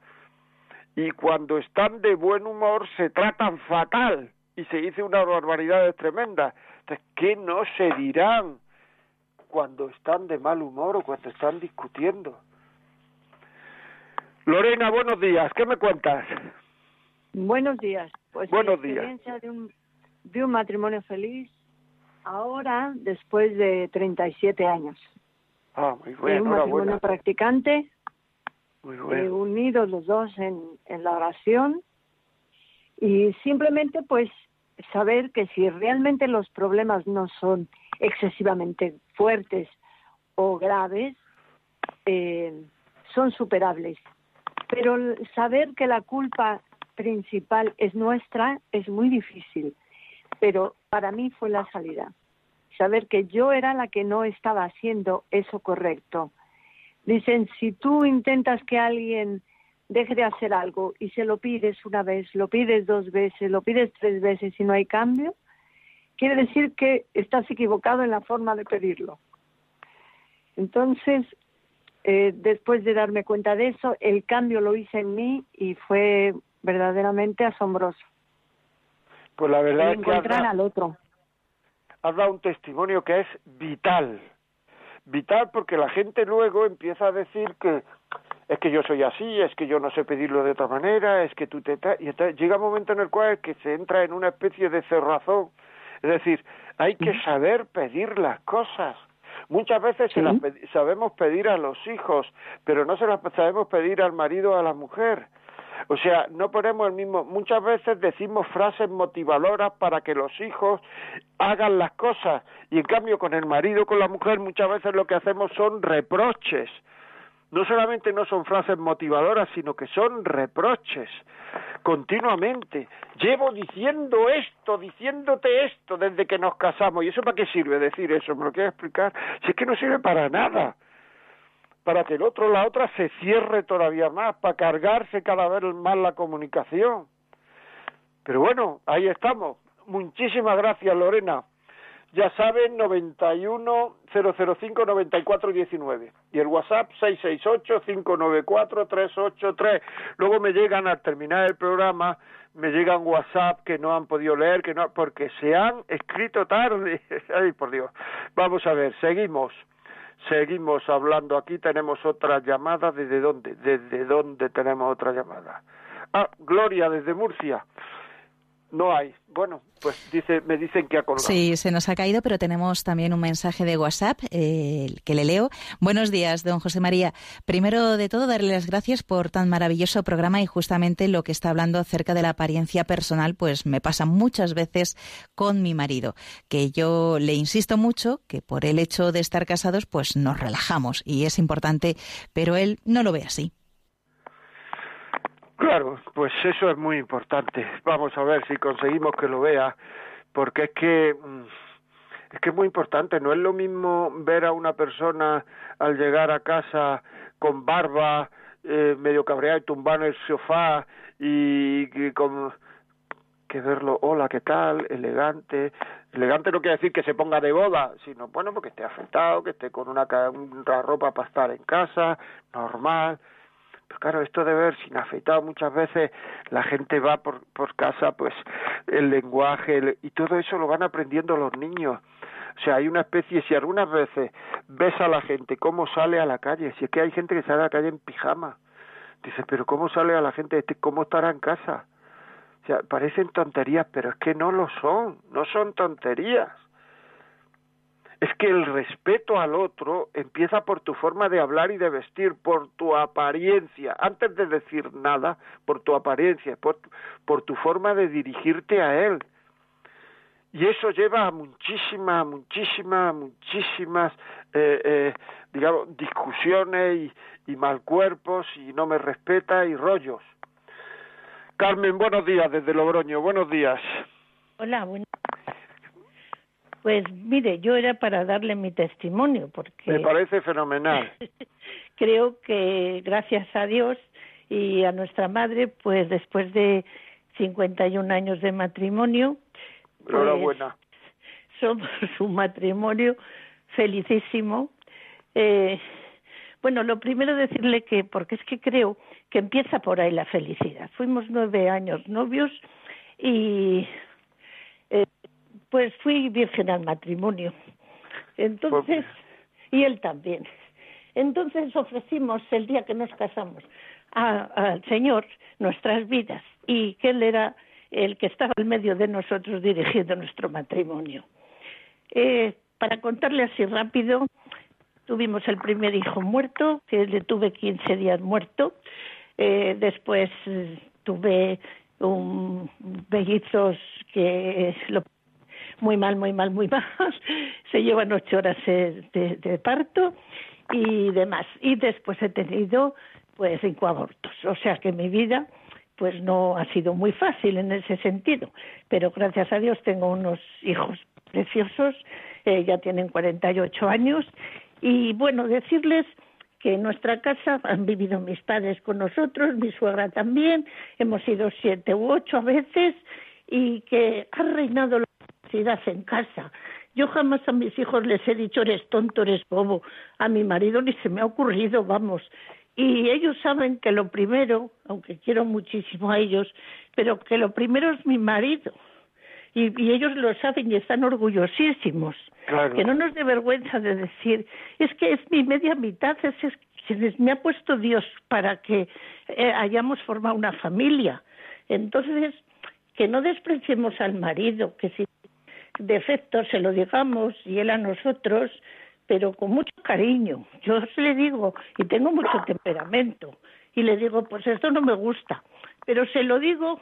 Y cuando están de buen humor se tratan fatal y se dice una barbaridad tremenda. Entonces, ¿qué no se dirán cuando están de mal humor o cuando están discutiendo? Lorena, buenos días, ¿qué me cuentas? Buenos días. Pues Buenos experiencia De, un, de un matrimonio feliz ahora, después de 37 años. Ah, muy bueno. un matrimonio practicante, muy bueno. Eh, unidos los dos en, en la oración y simplemente pues saber que si realmente los problemas no son excesivamente fuertes o graves, eh, son superables. Pero saber que la culpa principal es nuestra, es muy difícil, pero para mí fue la salida. Saber que yo era la que no estaba haciendo eso correcto. Dicen, si tú intentas que alguien deje de hacer algo y se lo pides una vez, lo pides dos veces, lo pides tres veces y no hay cambio, quiere decir que estás equivocado en la forma de pedirlo. Entonces, eh, después de darme cuenta de eso, el cambio lo hice en mí y fue verdaderamente asombroso. Pues la verdad es que has, al otro. has dado un testimonio que es vital, vital porque la gente luego empieza a decir que es que yo soy así, es que yo no sé pedirlo de otra manera, es que tú te... Y entonces llega un momento en el cual que se entra en una especie de cerrazón. Es decir, hay que saber pedir las cosas. Muchas veces se las sabemos pedir a los hijos, pero no se las sabemos pedir al marido o a la mujer. O sea, no ponemos el mismo. Muchas veces decimos frases motivadoras para que los hijos hagan las cosas y en cambio con el marido, con la mujer, muchas veces lo que hacemos son reproches. No solamente no son frases motivadoras, sino que son reproches continuamente. Llevo diciendo esto, diciéndote esto desde que nos casamos. ¿Y eso para qué sirve decir eso? ¿Me lo quieres explicar? Si es que no sirve para nada para que el otro la otra se cierre todavía más, para cargarse cada vez más la comunicación. Pero bueno, ahí estamos. Muchísimas gracias, Lorena. Ya saben, 91 005 94 19. Y el WhatsApp 668 594 383. Luego me llegan al terminar el programa, me llegan WhatsApp que no han podido leer, que no, porque se han escrito tarde. Ay, por Dios. Vamos a ver, seguimos. Seguimos hablando aquí, tenemos otra llamada. ¿Desde dónde? ¿Desde dónde tenemos otra llamada? Ah, Gloria, desde Murcia. No hay. Bueno, pues dice, me dicen que ha colgado. Sí, se nos ha caído, pero tenemos también un mensaje de WhatsApp que le leo. Buenos días, don José María. Primero de todo, darle las gracias por tan maravilloso programa y justamente lo que está hablando acerca de la apariencia personal, pues me pasa muchas veces con mi marido, que yo le insisto mucho que por el hecho de estar casados, pues nos relajamos y es importante, pero él no lo ve así. Claro, pues eso es muy importante. Vamos a ver si conseguimos que lo vea, porque es que mm, es que es muy importante. No es lo mismo ver a una persona al llegar a casa con barba, eh, medio cabreada y tumbado en el sofá y, con que verlo, hola, ¿qué tal? Elegante. Elegante no quiere decir que se ponga de boda, sino, bueno, porque esté afectado, que esté con una, una ropa para estar en casa, normal. Pero claro, esto de ver sin afeitado muchas veces la gente va por, por casa, pues el lenguaje y todo eso lo van aprendiendo los niños. O sea, hay una especie, si algunas veces ves a la gente cómo sale a la calle, si es que hay gente que sale a la calle en pijama, dices, pero ¿cómo sale a la gente, este, cómo estará en casa? O sea, parecen tonterías, pero es que no lo son, no son tonterías es que el respeto al otro empieza por tu forma de hablar y de vestir, por tu apariencia, antes de decir nada, por tu apariencia, por, por tu forma de dirigirte a él. Y eso lleva a muchísimas, muchísimas, muchísimas, eh, eh, digamos, discusiones y, y mal cuerpos y no me respeta y rollos. Carmen, buenos días desde Logroño, buenos días. Hola, buenos pues mire, yo era para darle mi testimonio porque... Me parece fenomenal. creo que gracias a Dios y a nuestra madre, pues después de 51 años de matrimonio... Pues, somos un matrimonio felicísimo. Eh, bueno, lo primero decirle que, porque es que creo que empieza por ahí la felicidad. Fuimos nueve años novios y pues fui virgen al matrimonio. Entonces, y él también. Entonces ofrecimos el día que nos casamos al Señor nuestras vidas y que Él era el que estaba en medio de nosotros dirigiendo nuestro matrimonio. Eh, para contarle así rápido, tuvimos el primer hijo muerto, que le tuve 15 días muerto. Eh, después eh, tuve un bellizos que lo muy mal, muy mal, muy mal. Se llevan ocho horas de, parto y demás. Y después he tenido pues cinco abortos. O sea que mi vida pues no ha sido muy fácil en ese sentido. Pero gracias a Dios tengo unos hijos preciosos, eh, ya tienen 48 años. Y bueno, decirles que en nuestra casa han vivido mis padres con nosotros, mi suegra también, hemos sido siete u ocho a veces, y que ha reinado en casa. Yo jamás a mis hijos les he dicho eres tonto, eres bobo. A mi marido ni se me ha ocurrido, vamos. Y ellos saben que lo primero, aunque quiero muchísimo a ellos, pero que lo primero es mi marido. Y, ellos lo saben y están orgullosísimos. Que no nos dé vergüenza de decir, es que es mi media mitad, es, es me ha puesto Dios para que eh, hayamos formado una familia. Entonces, que no despreciemos al marido, que si defectos se lo digamos y él a nosotros, pero con mucho cariño. Yo se le digo, y tengo mucho temperamento, y le digo, pues esto no me gusta, pero se lo digo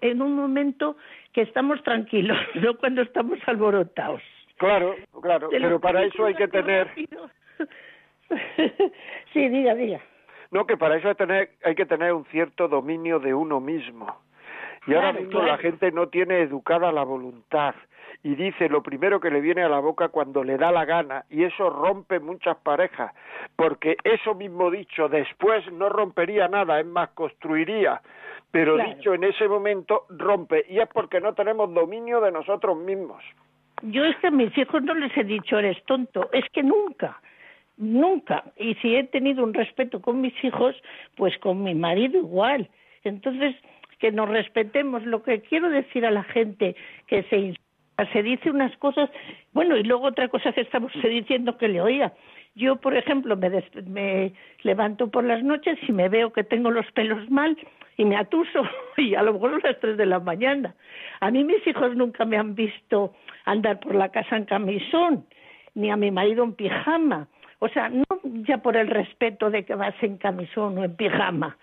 en un momento que estamos tranquilos, no cuando estamos alborotados. Claro, claro, pero para eso hay que tener... sí, diga, diga. No, que para eso hay, tener, hay que tener un cierto dominio de uno mismo. Y ahora mismo la gente no tiene educada la voluntad y dice lo primero que le viene a la boca cuando le da la gana y eso rompe muchas parejas, porque eso mismo dicho después no rompería nada, es más, construiría, pero dicho en ese momento rompe y es porque no tenemos dominio de nosotros mismos. Yo es que a mis hijos no les he dicho eres tonto, es que nunca, nunca. Y si he tenido un respeto con mis hijos, pues con mi marido igual. Entonces, que nos respetemos. Lo que quiero decir a la gente que se se dice unas cosas, bueno, y luego otra cosa que estamos diciendo que le oía. Yo, por ejemplo, me, me levanto por las noches y me veo que tengo los pelos mal y me atuso y a lo mejor a las tres de la mañana. A mí mis hijos nunca me han visto andar por la casa en camisón, ni a mi marido en pijama. O sea, no ya por el respeto de que vas en camisón o en pijama,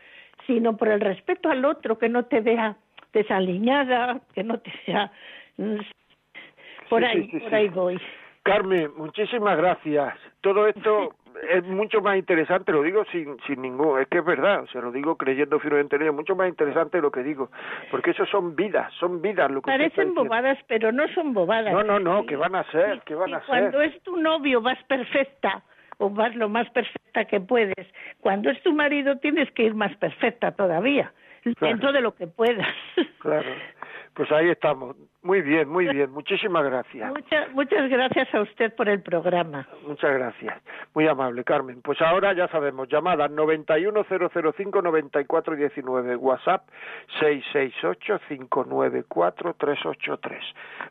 sino por el respeto al otro, que no te vea desaliñada, que no te vea por ahí, por ahí voy. Carmen, muchísimas gracias. Todo esto es mucho más interesante, lo digo sin, sin ningún, es que es verdad, o sea, lo digo creyendo firmemente en ello, mucho más interesante lo que digo, porque eso son vidas, son vidas lo que Parecen bobadas, pero no son bobadas. No, no, no, que van a ser, que van a ser. Cuando es tu novio vas perfecta, o vas lo más perfecta que puedes. Cuando es tu marido tienes que ir más perfecta todavía, dentro de lo que puedas. Claro. Pues ahí estamos. Muy bien, muy bien. Muchísimas gracias. Muchas, muchas gracias a usted por el programa. Muchas gracias. Muy amable, Carmen. Pues ahora ya sabemos, llamada 910059419, WhatsApp 668594383.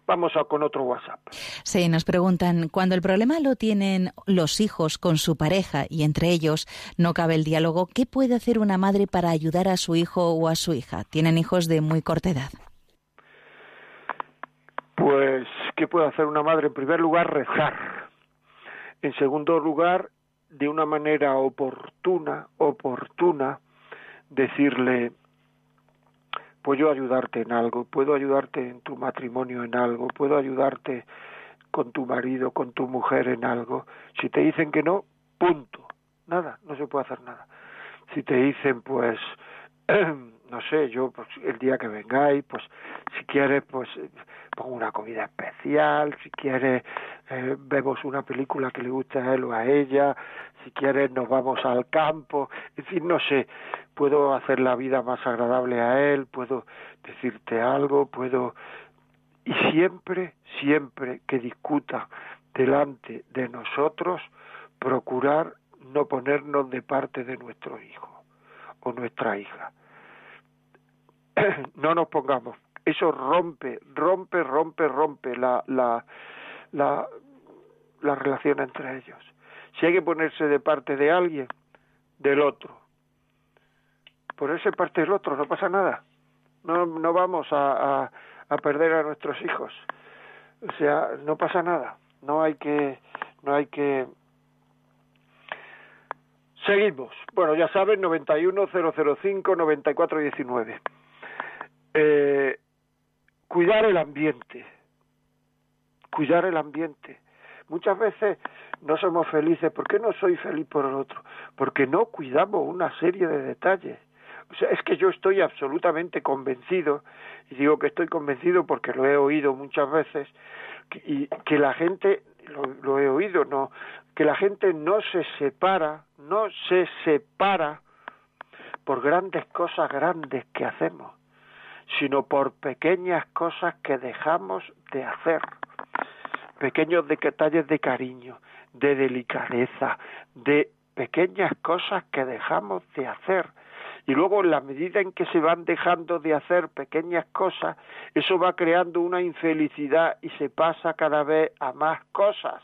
Vamos a con otro WhatsApp. Sí, nos preguntan, cuando el problema lo tienen los hijos con su pareja y entre ellos no cabe el diálogo, ¿qué puede hacer una madre para ayudar a su hijo o a su hija? Tienen hijos de muy corta edad. Pues, ¿qué puede hacer una madre? En primer lugar, rezar. En segundo lugar, de una manera oportuna, oportuna, decirle, puedo ayudarte en algo, puedo ayudarte en tu matrimonio en algo, puedo ayudarte con tu marido, con tu mujer en algo. Si te dicen que no, punto. Nada, no se puede hacer nada. Si te dicen, pues, no sé, yo pues, el día que vengáis, pues si quieres, pues pongo una comida especial, si quieres eh, vemos una película que le guste a él o a ella, si quieres nos vamos al campo, en fin, no sé, puedo hacer la vida más agradable a él, puedo decirte algo, puedo y siempre, siempre que discuta delante de nosotros, procurar no ponernos de parte de nuestro hijo o nuestra hija no nos pongamos. Eso rompe, rompe, rompe, rompe la, la, la, la relación entre ellos. Si hay que ponerse de parte de alguien, del otro. Ponerse parte del otro, no pasa nada. No, no vamos a, a, a perder a nuestros hijos. O sea, no pasa nada. No hay que, no hay que Seguimos. Bueno, ya saben, 91005-9419 eh, cuidar el ambiente, cuidar el ambiente. Muchas veces no somos felices. ¿Por qué no soy feliz por el otro? Porque no cuidamos una serie de detalles. O sea, es que yo estoy absolutamente convencido, y digo que estoy convencido porque lo he oído muchas veces, y que la gente, lo, lo he oído, no, que la gente no se separa, no se separa por grandes cosas grandes que hacemos sino por pequeñas cosas que dejamos de hacer, pequeños detalles de cariño, de delicadeza, de pequeñas cosas que dejamos de hacer. Y luego en la medida en que se van dejando de hacer pequeñas cosas, eso va creando una infelicidad y se pasa cada vez a más cosas.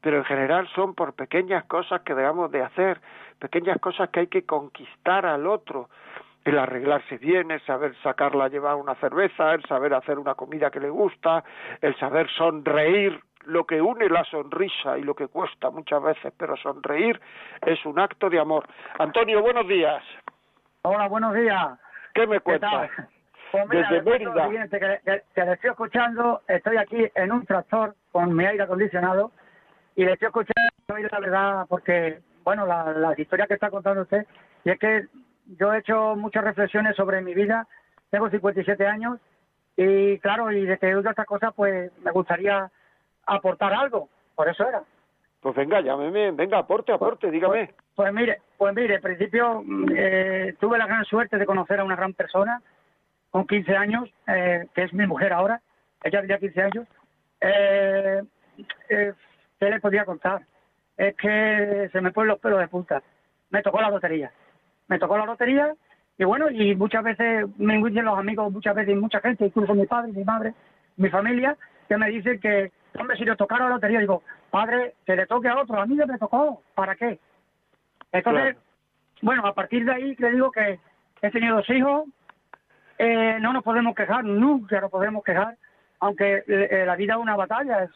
Pero en general son por pequeñas cosas que dejamos de hacer, pequeñas cosas que hay que conquistar al otro, el arreglarse bien, el saber sacarla a llevar una cerveza, el saber hacer una comida que le gusta, el saber sonreír lo que une la sonrisa y lo que cuesta muchas veces, pero sonreír es un acto de amor. Antonio, buenos días. Hola, buenos días. ¿Qué me cuentas? Pues mira, Desde Mérida. que, que, le estoy escuchando, estoy aquí en un tractor con mi aire acondicionado y le estoy escuchando la verdad porque, bueno, la, la historia que está contando usted, y es que yo he hecho muchas reflexiones sobre mi vida, tengo 57 años y claro, y de que oigo estas cosas, pues me gustaría aportar algo, por eso era. Pues venga, llámeme, venga, aporte, aporte, pues, dígame. Pues, pues, mire, pues mire, en principio eh, tuve la gran suerte de conocer a una gran persona con 15 años, eh, que es mi mujer ahora, ella tenía 15 años. Eh, eh, ¿Qué le podía contar? Es que se me ponen los pelos de punta. Me tocó la lotería. Me tocó la lotería y bueno, y muchas veces me dicen los amigos, muchas veces mucha gente, incluso mi padre, mi madre, mi familia, que me dicen que, hombre, si le tocara la lotería, digo, padre, que le toque a otro, a mí no me tocó, ¿para qué? Entonces, bueno, a partir de ahí le digo que he tenido dos hijos, eh, no nos podemos quejar, nunca nos podemos quejar, aunque eh, la vida es una batalla, es,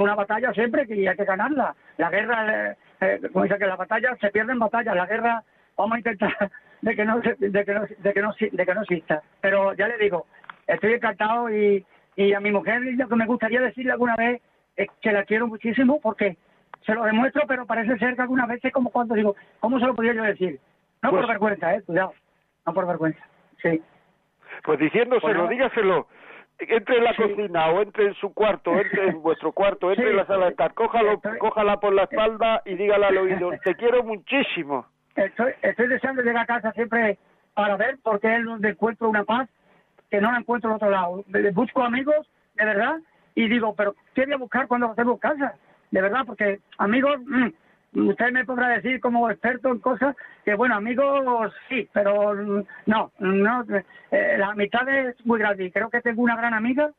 una batalla siempre que hay que ganarla. La guerra, eh, como dice que la batalla se pierde en batalla, la guerra vamos a intentar de que no de que no, de que no, de que no exista. Pero ya le digo, estoy encantado y, y a mi mujer lo que me gustaría decirle alguna vez es que la quiero muchísimo porque se lo demuestro, pero parece ser que algunas veces como cuando digo, ¿cómo se lo podía yo decir? No por pues vergüenza, eh, cuidado, no por vergüenza, sí. Pues diciéndoselo, dígaselo, entre en la cocina o entre en su cuarto, entre en vuestro cuarto, entre en la sala de estar, cójalo, cójala por la espalda y dígale al oído, te quiero muchísimo estoy, estoy deseando llegar a casa siempre para ver porque es donde encuentro una paz que no la encuentro en otro lado. Busco amigos, de verdad, y digo, pero ¿qué voy a buscar cuando hacemos casa? De verdad, porque amigos, mm, usted me podrá decir como experto en cosas que, bueno, amigos sí, pero mm, no, no eh, la amistad es muy grande y creo que tengo una gran amiga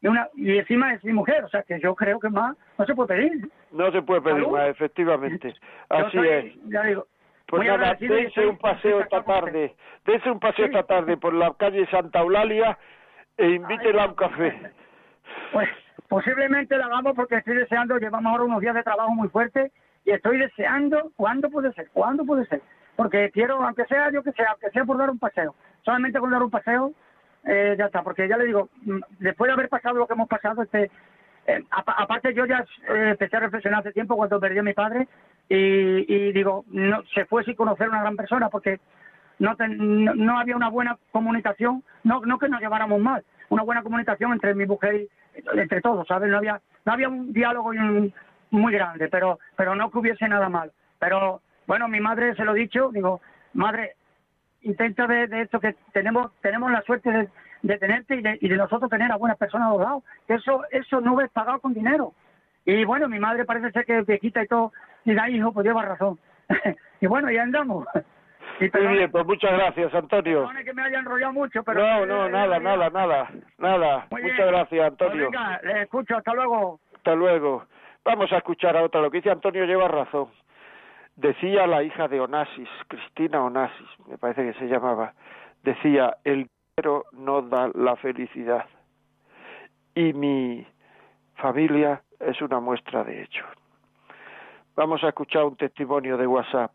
y, una, y encima es mi mujer, o sea que yo creo que más no se puede pedir. No se puede pedir más, efectivamente. Así es. Ya digo, pues nada, dense un paseo esta tarde, dense un paseo esta tarde por la calle Santa Eulalia e invítela a un café. Pues posiblemente la hagamos porque estoy deseando, llevamos ahora unos días de trabajo muy fuerte y estoy deseando, ¿cuándo puede ser? ¿Cuándo puede ser? Porque quiero, aunque sea yo que sea, aunque sea por dar un paseo, solamente por dar un paseo, eh, ya está, porque ya le digo, mm, después de haber pasado lo que hemos pasado, este, eh, aparte yo ya eh, empecé a reflexionar hace tiempo cuando perdí a mi padre y, digo, no, se fue sin conocer a una gran persona porque no, no, había una buena comunicación, no, no que nos lleváramos mal, una buena comunicación entre mi mujer y entre todos, ¿sabes? No había, no había un diálogo muy grande, pero, pero no que hubiese nada mal. Pero bueno, mi madre se lo he dicho, digo, madre, intenta de, de esto que tenemos, tenemos la suerte de, tenerte y de, y de, nosotros tener a buenas personas a los lados. Eso, eso no es pagado con dinero. Y bueno, mi madre parece ser que viejita y todo, y da hijo, pues lleva razón. y bueno, ya andamos. Y Muy bien, pues muchas gracias, Antonio. que me haya enrollado mucho, pero... No, no, nada, nada, nada, nada. muchas gracias, Antonio. Pues venga, le escucho, hasta luego. Hasta luego. Vamos a escuchar a otra. Lo que dice Antonio lleva razón. Decía la hija de Onasis, Cristina Onasis, me parece que se llamaba, decía, el dinero no da la felicidad. Y mi familia es una muestra de ello. Vamos a escuchar un testimonio de WhatsApp.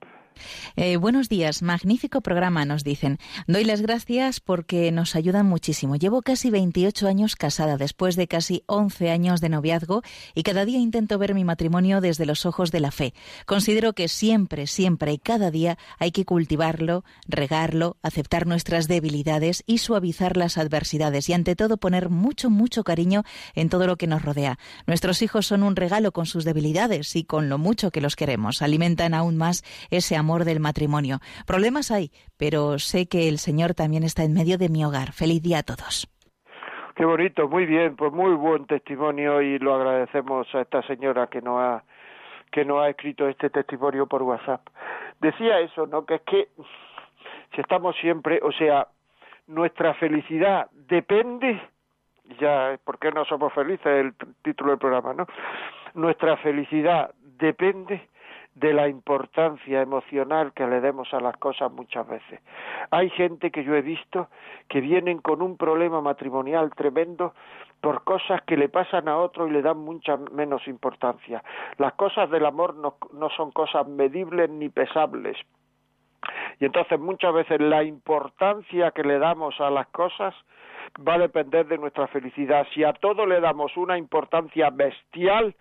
Eh, buenos días, magnífico programa, nos dicen. Doy las gracias porque nos ayudan muchísimo. Llevo casi 28 años casada, después de casi 11 años de noviazgo, y cada día intento ver mi matrimonio desde los ojos de la fe. Considero que siempre, siempre y cada día hay que cultivarlo, regarlo, aceptar nuestras debilidades y suavizar las adversidades, y ante todo poner mucho, mucho cariño en todo lo que nos rodea. Nuestros hijos son un regalo con sus debilidades y con lo mucho que los queremos. Alimentan aún más ese amor amor del matrimonio. Problemas hay, pero sé que el Señor también está en medio de mi hogar. Feliz día a todos. Qué bonito, muy bien, pues muy buen testimonio y lo agradecemos a esta señora que nos ha que nos ha escrito este testimonio por WhatsApp. Decía eso, ¿no? Que es que si estamos siempre, o sea, nuestra felicidad depende, ya, ¿por qué no somos felices? El título del programa, ¿no? Nuestra felicidad depende de la importancia emocional que le demos a las cosas muchas veces. Hay gente que yo he visto que vienen con un problema matrimonial tremendo por cosas que le pasan a otro y le dan mucha menos importancia. Las cosas del amor no, no son cosas medibles ni pesables. Y entonces muchas veces la importancia que le damos a las cosas va a depender de nuestra felicidad. Si a todo le damos una importancia bestial,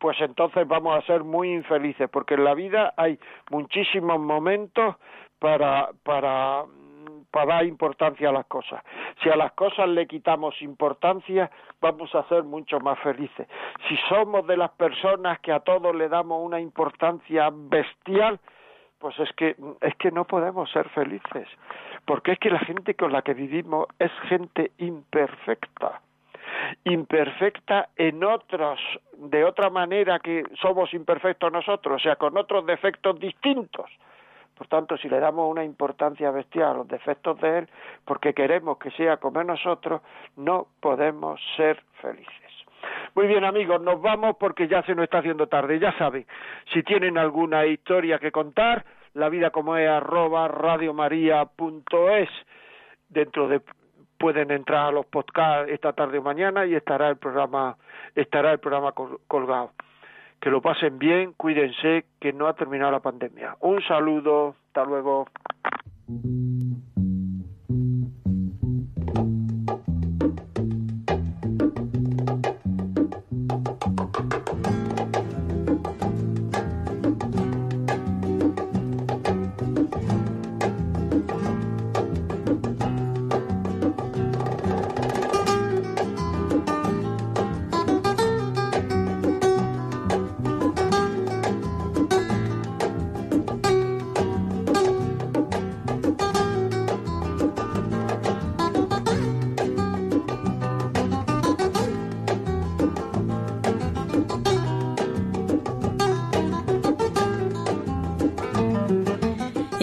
pues entonces vamos a ser muy infelices, porque en la vida hay muchísimos momentos para, para, dar importancia a las cosas. Si a las cosas le quitamos importancia, vamos a ser mucho más felices. Si somos de las personas que a todo le damos una importancia bestial, pues es que es que no podemos ser felices, porque es que la gente con la que vivimos es gente imperfecta imperfecta en otros, de otra manera que somos imperfectos nosotros, o sea, con otros defectos distintos. Por tanto, si le damos una importancia bestial a los defectos de él, porque queremos que sea como nosotros, no podemos ser felices. Muy bien amigos, nos vamos porque ya se nos está haciendo tarde. Ya saben, si tienen alguna historia que contar, la vida como es arroba radiomaria.es. Dentro de pueden entrar a los podcasts esta tarde o mañana y estará el programa estará el programa colgado. Que lo pasen bien, cuídense, que no ha terminado la pandemia. Un saludo, hasta luego.